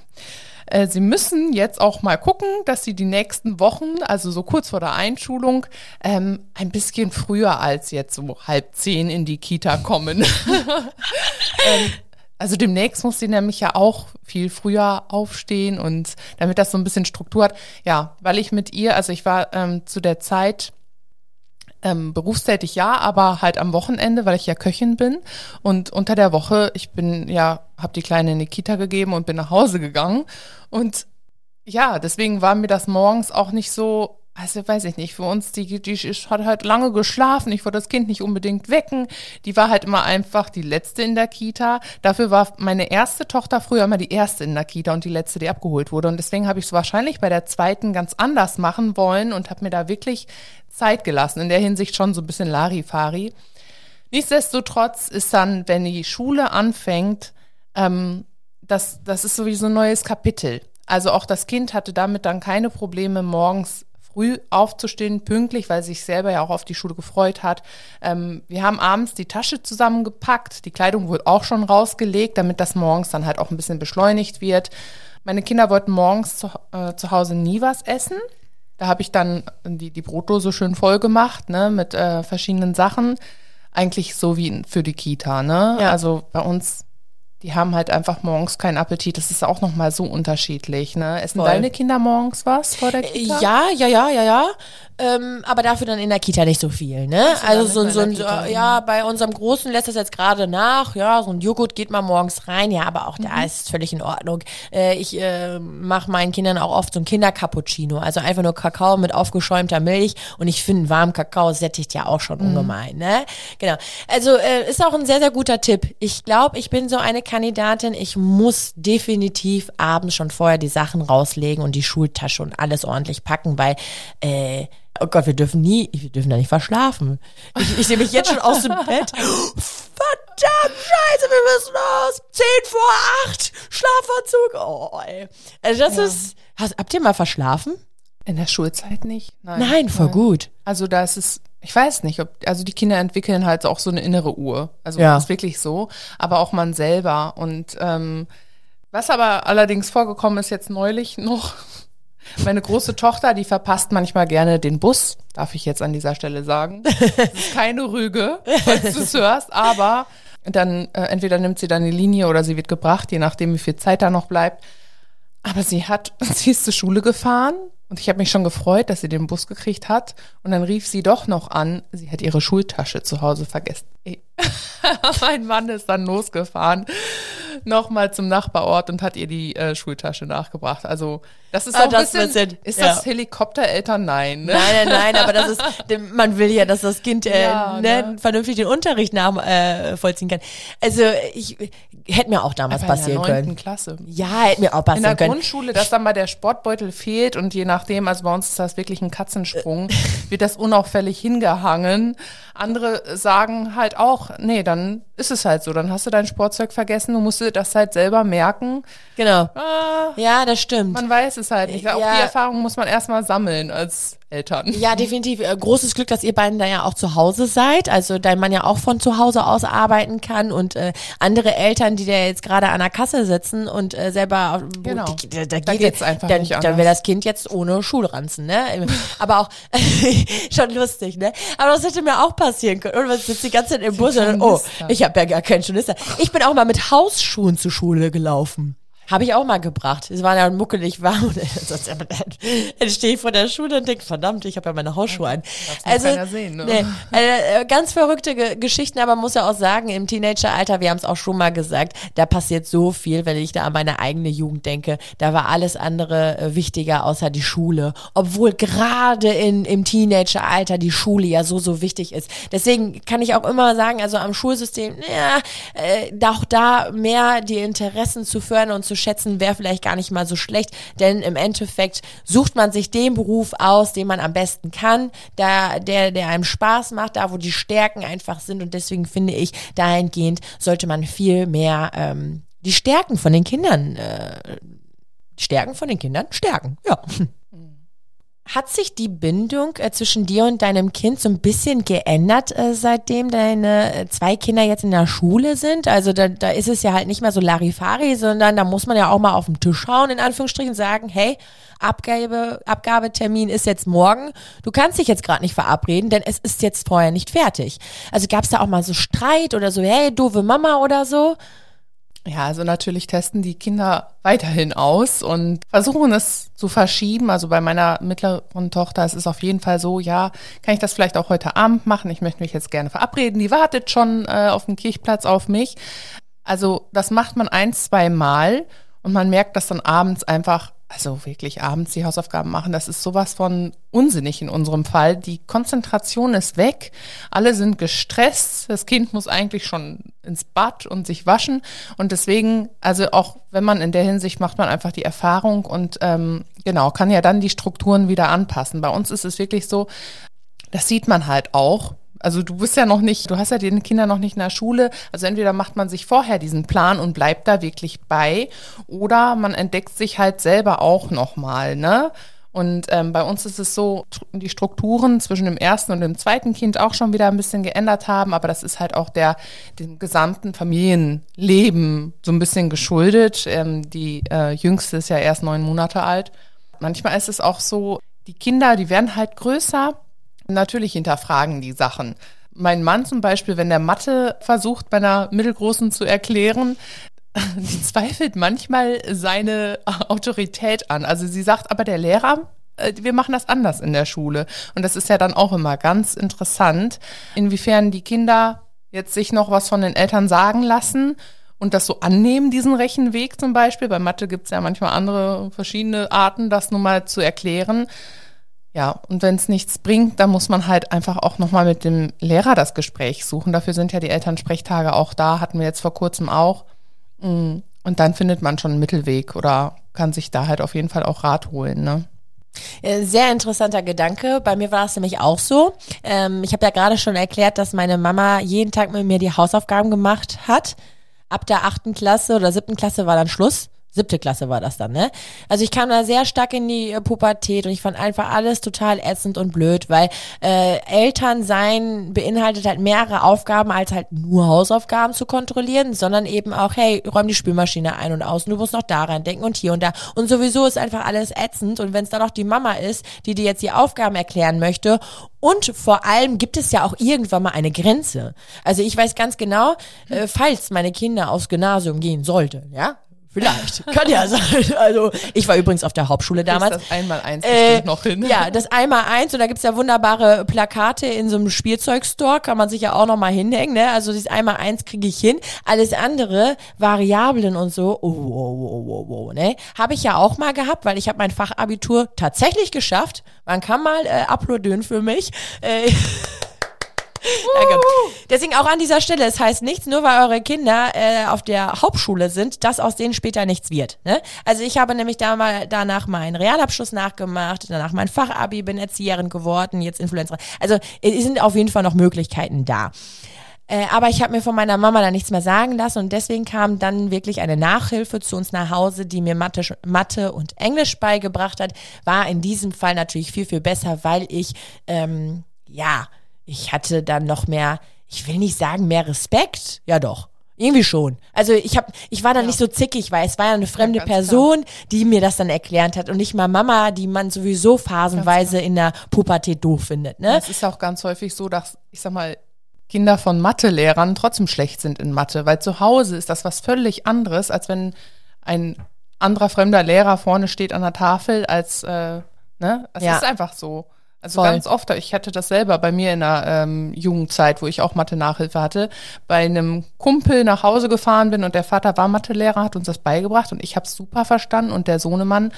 äh, Sie müssen jetzt auch mal gucken, dass Sie die nächsten Wochen, also so kurz vor der Einschulung, ähm, ein bisschen früher als jetzt so halb zehn in die Kita kommen. (laughs) ähm, also demnächst muss sie nämlich ja auch viel früher aufstehen und damit das so ein bisschen Struktur hat. Ja, weil ich mit ihr, also ich war ähm, zu der Zeit ähm, berufstätig ja, aber halt am Wochenende, weil ich ja Köchin bin und unter der Woche, ich bin ja, habe die Kleine in die Kita gegeben und bin nach Hause gegangen und ja, deswegen war mir das morgens auch nicht so also weiß ich nicht, für uns, die, die hat halt lange geschlafen, ich wollte das Kind nicht unbedingt wecken, die war halt immer einfach die letzte in der Kita. Dafür war meine erste Tochter früher immer die erste in der Kita und die letzte, die abgeholt wurde. Und deswegen habe ich es wahrscheinlich bei der zweiten ganz anders machen wollen und habe mir da wirklich Zeit gelassen. In der Hinsicht schon so ein bisschen Larifari. Nichtsdestotrotz ist dann, wenn die Schule anfängt, ähm, das, das ist sowieso ein neues Kapitel. Also auch das Kind hatte damit dann keine Probleme, morgens früh aufzustehen, pünktlich, weil sich selber ja auch auf die Schule gefreut hat. Ähm, wir haben abends die Tasche zusammengepackt, die Kleidung wurde auch schon rausgelegt, damit das morgens dann halt auch ein bisschen beschleunigt wird. Meine Kinder wollten morgens zu, äh, zu Hause nie was essen. Da habe ich dann die, die Brotdose schön voll gemacht, ne, mit äh, verschiedenen Sachen. Eigentlich so wie für die Kita, ne? Ja. Also bei uns die haben halt einfach morgens keinen Appetit. Das ist auch nochmal so unterschiedlich. Ne? Essen Voll. deine Kinder morgens was vor der Kita? Ja, ja, ja, ja, ja. Ähm, aber dafür dann in der Kita nicht so viel, ne? Also so, so ein, so, ja, bei unserem Großen lässt das jetzt gerade nach, ja, so ein Joghurt geht mal morgens rein, ja, aber auch mhm. da ist völlig in Ordnung. Äh, ich äh, mache meinen Kindern auch oft so ein Kindercappuccino, also einfach nur Kakao mit aufgeschäumter Milch und ich finde, warm Kakao sättigt ja auch schon mhm. ungemein, ne? Genau. Also äh, ist auch ein sehr, sehr guter Tipp. Ich glaube, ich bin so eine Kandidatin, ich muss definitiv abends schon vorher die Sachen rauslegen und die Schultasche und alles ordentlich packen, weil äh, Oh Gott, wir dürfen nie, wir dürfen da nicht verschlafen. Ich, ich sehe mich jetzt schon aus dem Bett. Verdammt, scheiße, wir müssen los. Zehn vor acht, Schlafanzug. Oh, ey. Also das ja. ist, hast, habt ihr mal verschlafen? In der Schulzeit nicht. Nein, Nein voll Nein. gut. Also da ist es, ich weiß nicht, ob, also die Kinder entwickeln halt auch so eine innere Uhr. Also ja. das ist wirklich so. Aber auch man selber. Und ähm, was aber allerdings vorgekommen ist jetzt neulich noch, meine große Tochter, die verpasst manchmal gerne den Bus, darf ich jetzt an dieser Stelle sagen. Das ist keine Rüge, falls du es hörst, aber dann äh, entweder nimmt sie dann die Linie oder sie wird gebracht, je nachdem, wie viel Zeit da noch bleibt. Aber sie hat, (laughs) sie ist zur Schule gefahren und ich habe mich schon gefreut, dass sie den Bus gekriegt hat. Und dann rief sie doch noch an, sie hat ihre Schultasche zu Hause vergessen. (laughs) mein Mann ist dann losgefahren nochmal zum Nachbarort und hat ihr die äh, Schultasche nachgebracht. Also das ist ah, auch das ein bisschen, ist ja. das Helikoptereltern? Nein. Ne? Nein, nein, nein, aber das ist, (laughs) man will ja, dass das Kind äh, ja, ne, ne? vernünftig den Unterricht nach, äh, vollziehen kann. Also ich hätte mir auch damals aber passieren in der können. Klasse. Ja, hätte mir auch passieren können. In der können. Grundschule, dass dann mal der Sportbeutel fehlt und je nachdem, also bei uns ist das wirklich ein Katzensprung, wird das unauffällig hingehangen. Andere sagen halt auch, auch, nee, dann ist es halt so. Dann hast du dein Sportzeug vergessen, du musst dir das halt selber merken. Genau. Ah, Ja, das stimmt. man weiß es halt nicht. Auch Ja. die Erfahrung muss man erstmal sammeln als Eltern. Ja, definitiv. Äh, Großes Glück, dass ihr beiden da ja auch zu Hause seid. Also dein Mann ja auch von zu Hause aus arbeiten kann und äh, andere Eltern, die da jetzt gerade an der Kasse sitzen und äh, selber wo- Genau. die, da, da, Da geht, geht's einfach dann, nicht Dann anders. wäre das Kind jetzt ohne Schulranzen, ne? (laughs) Aber auch (laughs) schon lustig, ne? Aber das hätte mir auch passieren können. Und man sitzt die ganze Zeit im Bus und dann, oh, ich habe ja gar keinen Schonister. Ich bin auch mal mit Hausschuhen zur Schule gelaufen. Habe ich auch mal gebracht. Es war ja muckelig warm und dann (laughs) stehe ich vor der Schule und denke, verdammt, ich habe ja meine Hausschuhe an. Also, sehen, ne? nee, äh, äh, ganz verrückte Ge Geschichten, aber muss ja auch sagen, im Teenageralter, wir haben es auch schon mal gesagt, da passiert so viel, wenn ich da an meine eigene Jugend denke. Da war alles andere äh, wichtiger außer die Schule. Obwohl gerade in, im Teenageralter die Schule ja so, so wichtig ist. Deswegen kann ich auch immer sagen, also am Schulsystem, ja, äh, auch da mehr die Interessen zu fördern und zu schätzen, wäre vielleicht gar nicht mal so schlecht, denn im Endeffekt sucht man sich den Beruf aus, den man am besten kann, da, der, der einem Spaß macht, da wo die Stärken einfach sind. Und deswegen finde ich, dahingehend sollte man viel mehr ähm, die Stärken von den Kindern, äh, Stärken von den Kindern stärken, ja. Hat sich die Bindung äh, zwischen dir und deinem Kind so ein bisschen geändert, äh, seitdem deine äh, zwei Kinder jetzt in der Schule sind? Also da, da ist es ja halt nicht mehr so Larifari, sondern da muss man ja auch mal auf den Tisch schauen, in Anführungsstrichen sagen, hey, Abgabe, Abgabetermin ist jetzt morgen. Du kannst dich jetzt gerade nicht verabreden, denn es ist jetzt vorher nicht fertig. Also gab es da auch mal so Streit oder so, hey, doofe Mama oder so? Ja, also natürlich testen die Kinder weiterhin aus und versuchen es zu verschieben. Also bei meiner mittleren Tochter ist es auf jeden Fall so, ja, kann ich das vielleicht auch heute Abend machen? Ich möchte mich jetzt gerne verabreden. Die wartet schon äh, auf dem Kirchplatz auf mich. Also das macht man ein, zwei Mal und man merkt, dass dann abends einfach, also wirklich abends die Hausaufgaben machen, das ist sowas von unsinnig in unserem Fall. Die Konzentration ist weg, alle sind gestresst, das Kind muss eigentlich schon ins Bad und sich waschen und deswegen, also auch wenn man in der Hinsicht macht man einfach die Erfahrung und ähm, genau, kann ja dann die Strukturen wieder anpassen. Bei uns ist es wirklich so, das sieht man halt auch. Also du bist ja noch nicht, du hast ja die Kinder noch nicht in der Schule. Also entweder macht man sich vorher diesen Plan und bleibt da wirklich bei, oder man entdeckt sich halt selber auch nochmal, ne? Und ähm, bei uns ist es so, die Strukturen zwischen dem ersten und dem zweiten Kind auch schon wieder ein bisschen geändert haben, aber das ist halt auch der dem gesamten Familienleben so ein bisschen geschuldet. Ähm, die äh, jüngste ist ja erst neun Monate alt. Manchmal ist es auch so, die Kinder, die werden halt größer. Natürlich hinterfragen die Sachen. Mein Mann zum Beispiel, wenn der Mathe versucht, bei einer Mittelgroßen zu erklären, (laughs) die zweifelt manchmal seine Autorität an. Also sie sagt, aber der Lehrer, äh, wir machen das anders in der Schule. Und das ist ja dann auch immer ganz interessant, inwiefern die Kinder jetzt sich noch was von den Eltern sagen lassen und das so annehmen, diesen Rechenweg zum Beispiel. Bei Mathe gibt es ja manchmal andere verschiedene Arten, das nun mal zu erklären. Ja, und wenn es nichts bringt, dann muss man halt einfach auch nochmal mit dem Lehrer das Gespräch suchen. Dafür sind ja die Elternsprechtage auch da, hatten wir jetzt vor kurzem auch. Mm, Und dann findet man schon einen Mittelweg oder kann sich da halt auf jeden Fall auch Rat holen. Ne? Äh, Sehr interessanter Gedanke. Bei mir war es nämlich auch so. Ähm, ich habe ja gerade schon erklärt, dass meine Mama jeden Tag mit mir die Hausaufgaben gemacht hat. Ab der achten Klasse oder siebten Klasse war dann Schluss. Siebte Klasse war das dann, ne? Also ich kam da sehr stark in die äh, Pubertät und ich fand einfach alles total ätzend und blöd, weil äh, Eltern sein beinhaltet halt mehrere Aufgaben, als halt nur Hausaufgaben zu kontrollieren, sondern eben auch, hey, räum die Spülmaschine ein und aus und du musst noch da rein denken und hier und da. Und sowieso ist einfach alles ätzend und wenn es dann auch die Mama ist, die dir jetzt die Aufgaben erklären möchte und vor allem gibt es ja auch irgendwann mal eine Grenze. Also ich weiß ganz genau, äh, falls meine Kinder aufs Gymnasium gehen sollten, ja, Vielleicht. Kann ja sein. (laughs) Also, ich war übrigens auf der Hauptschule damals. Das einmal eins Äh, noch hin. Ja, (laughs) das einmal eins und da gibt's ja wunderbare Plakate in so einem Spielzeugstore, kann man sich ja auch nochmal hinhängen, ne? Also dieses einmal eins kriege ich hin. Alles andere, Variablen und so, oh, oh, oh, oh, oh, ne? Habe ich ja auch mal gehabt, weil ich habe mein Fachabitur tatsächlich geschafft. Man kann mal äh, applaudieren für mich. Äh, (laughs) Danke. Deswegen auch an dieser Stelle, es heißt nichts, nur weil eure Kinder äh, auf der Hauptschule sind, dass aus denen später nichts wird. Ne? Also ich habe nämlich da mal, danach meinen Realabschluss nachgemacht, danach mein Fachabi, bin Erzieherin geworden, jetzt Influencerin. Also es sind auf jeden Fall noch Möglichkeiten da. Äh, aber ich habe mir von meiner Mama da nichts mehr sagen lassen und deswegen kam dann wirklich eine Nachhilfe zu uns nach Hause, die mir Mathe, Mathe und Englisch beigebracht hat. War in diesem Fall natürlich viel, viel besser, weil ich, ähm, ja, ich hatte dann noch mehr, ich will nicht sagen mehr Respekt, ja doch. Irgendwie schon. Also ich hab, ich war dann ja. nicht so zickig, weil es war ja eine fremde ja, Person, klar. die mir das dann erklärt hat und nicht mal Mama, die man sowieso phasenweise in der Pubertät doof findet. Ne? Es ist auch ganz häufig so, dass, ich sag mal, Kinder von Mathelehrern trotzdem schlecht sind in Mathe, weil zu Hause ist das was völlig anderes, als wenn ein anderer fremder Lehrer vorne steht an der Tafel als, äh, ne? Es ja. ist einfach so. Also Voll. ganz oft, ich hatte das selber bei mir in der ähm, Jugendzeit, wo ich auch Mathe-Nachhilfe hatte, bei einem Kumpel nach Hause gefahren bin und der Vater war Mathelehrer, hat uns das beigebracht und ich habe es super verstanden und der Sohnemann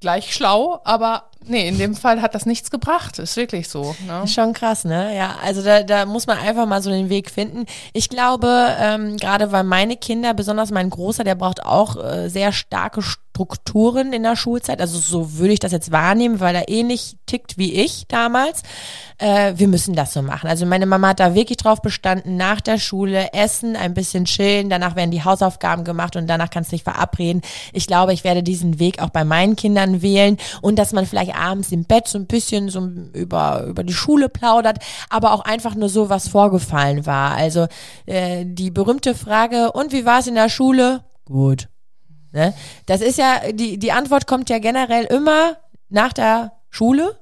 gleich schlau, aber nee, in dem Fall hat das nichts gebracht. Ist wirklich so. Ne? Schon krass, ne? Ja, also da, da muss man einfach mal so den Weg finden. Ich glaube, ähm, gerade weil meine Kinder, besonders mein Großer, der braucht auch äh, sehr starke Strukturen in der Schulzeit. Also so würde ich das jetzt wahrnehmen, weil er ähnlich tickt wie ich damals. Äh, wir müssen das so machen. Also meine Mama hat da wirklich drauf bestanden, nach der Schule essen, ein bisschen chillen, danach werden die Hausaufgaben gemacht und danach kannst du dich verabreden. Ich glaube, ich werde diesen Weg auch bei meinen Kindern wählen und dass man vielleicht abends im Bett so ein bisschen so über, über die Schule plaudert, aber auch einfach nur so, was vorgefallen war. Also äh, die berühmte Frage, und wie war es in der Schule? Gut. Ne? Das ist ja, die, die Antwort kommt ja generell immer nach der Schule,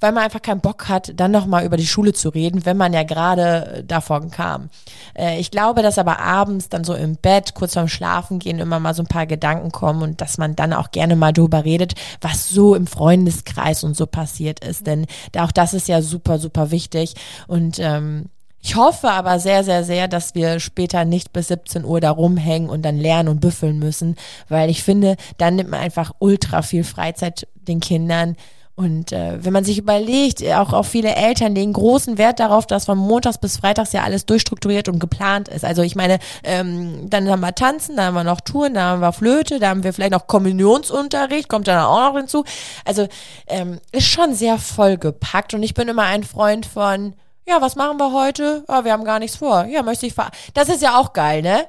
weil man einfach keinen Bock hat, dann nochmal über die Schule zu reden, wenn man ja gerade äh, davon kam. Äh, ich glaube, dass aber abends dann so im Bett, kurz vorm Schlafen gehen, immer mal so ein paar Gedanken kommen und dass man dann auch gerne mal drüber redet, was so im Freundeskreis und so passiert ist. Denn auch das ist ja super, super wichtig. Und ähm, ich hoffe aber sehr, sehr, sehr, dass wir später nicht bis 17 Uhr da rumhängen und dann lernen und büffeln müssen, weil ich finde, dann nimmt man einfach ultra viel Freizeit den Kindern. Und äh, wenn man sich überlegt, auch, auch viele Eltern legen großen Wert darauf, dass von Montags bis Freitags ja alles durchstrukturiert und geplant ist. Also ich meine, ähm, dann haben wir Tanzen, dann haben wir noch Touren, dann haben wir Flöte, da haben wir vielleicht noch Kommunionsunterricht, kommt dann auch noch hinzu. Also ähm, ist schon sehr vollgepackt und ich bin immer ein Freund von, ja, was machen wir heute? Ja, wir haben gar nichts vor. Ja, möchte ich fahren. Das ist ja auch geil, ne?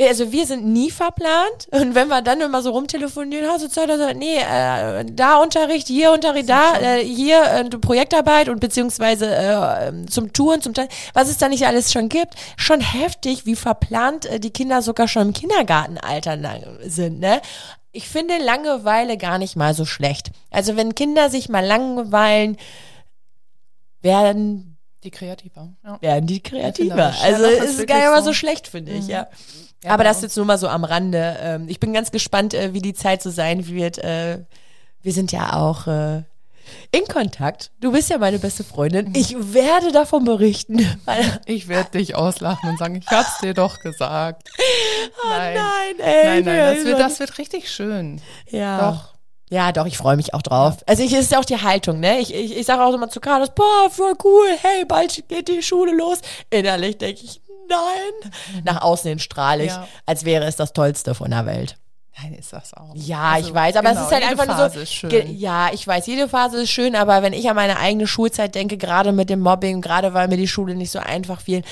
Also wir sind nie verplant (laughs) und wenn wir dann immer so rumtelefonieren, hast du Zeit, also, nee, äh, da Unterricht, hier Unterricht, da, äh, hier äh, Projektarbeit und beziehungsweise äh, zum Touren, zum Teil, was es da nicht alles schon gibt, schon heftig, wie verplant äh, die Kinder sogar schon im Kindergartenalter sind, ne? Ich finde Langeweile gar nicht mal so schlecht. Also wenn Kinder sich mal langweilen, werden die kreativer. Ja. Werden die kreativer. Also ist gar nicht mal so schlecht, finde ich, mhm. ja. ja. Aber das jetzt nur mal so am Rande. Ähm, ich bin ganz gespannt, äh, wie die Zeit so sein wird. Äh, wir sind ja auch äh, in Kontakt. Du bist ja meine beste Freundin. Mhm. Ich werde davon berichten. Ich werde dich auslachen und sagen, ich hab's dir doch gesagt. (laughs) Oh nein, nein ey. Nein, nein, das wird, das wird richtig schön. Ja. Doch. Ja, doch, ich freue mich auch drauf. Also ich ist ja auch die Haltung, ne? Ich, ich, ich sage auch immer zu Carlos, boah, voll cool, hey, bald geht die Schule los. Innerlich denke ich, nein. Nach außen hin strahle ich, ja. als wäre es das Tollste von der Welt. Nein, ist das auch. Ja, also, ich weiß, aber genau, es ist halt einfach Phase nur so. Ja, ich weiß, jede Phase ist schön, aber wenn ich an meine eigene Schulzeit denke, gerade mit dem Mobbing, gerade weil mir die Schule nicht so einfach fiel.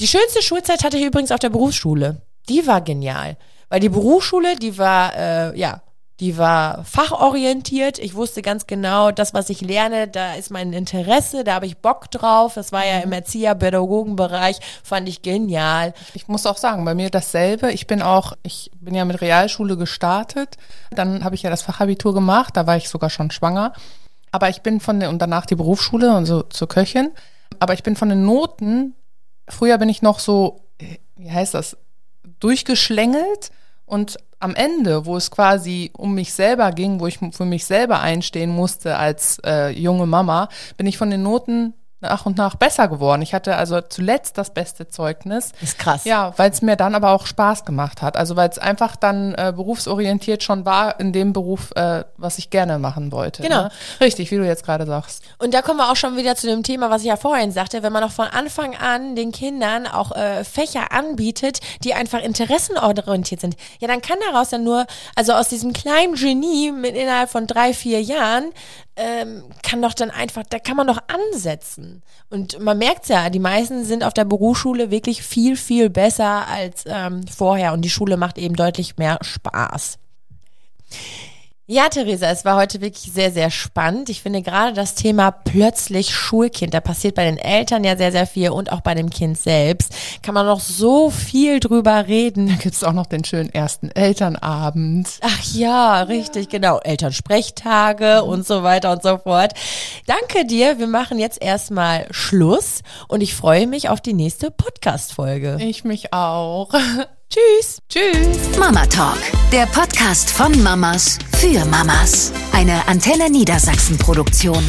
Die schönste Schulzeit hatte ich übrigens auf der Berufsschule. Die war genial. Weil die Berufsschule, die war, äh, ja, die war fachorientiert. Ich wusste ganz genau, das, was ich lerne, da ist mein Interesse, da habe ich Bock drauf. Das war ja im mhm. Erzieher-Pädagogenbereich, fand ich genial. Ich muss auch sagen, bei mir dasselbe. Ich bin auch, ich bin ja mit Realschule gestartet. Dann habe ich ja das Fachabitur gemacht, da war ich sogar schon schwanger. Aber ich bin von der, und danach die Berufsschule und so zur Köchin. Aber ich bin von den Noten, früher bin ich noch so, wie heißt das, durchgeschlängelt und am Ende, wo es quasi um mich selber ging, wo ich für mich selber einstehen musste als äh, junge Mama, bin ich von den Noten nach und nach besser geworden. Ich hatte also zuletzt das beste Zeugnis. Ist krass. Ja, weil es mir dann aber auch Spaß gemacht hat. Also weil es einfach dann äh, berufsorientiert schon war in dem Beruf, äh, was ich gerne machen wollte. Genau. Ne? Richtig, wie du jetzt gerade sagst. Und da kommen wir auch schon wieder zu dem Thema, was ich ja vorhin sagte, wenn man auch von Anfang an den Kindern auch äh, Fächer anbietet, die einfach interessenorientiert sind, ja, dann kann daraus ja nur, also aus diesem kleinen Genie mit innerhalb von drei, vier Jahren, ähm, kann doch dann einfach, da kann man doch ansetzen. Und man merkt ja, die meisten sind auf der Berufsschule wirklich viel, viel besser als ähm, vorher und die Schule macht eben deutlich mehr Spaß. Ja, Theresa, es war heute wirklich sehr, sehr spannend. Ich finde gerade das Thema plötzlich Schulkind, da passiert bei den Eltern ja sehr, sehr viel und auch bei dem Kind selbst. Kann man noch so viel drüber reden. Da gibt's auch noch den schönen ersten Elternabend. Ach ja, richtig, genau. Elternsprechtage und so weiter und so fort. Danke dir. Wir machen jetzt erstmal Schluss und ich freue mich auf die nächste Podcast-Folge. Ich mich auch. Tschüss. Tschüss. Mama Talk, der Podcast von Mamas für Mamas. Eine Antenne Niedersachsen Produktion.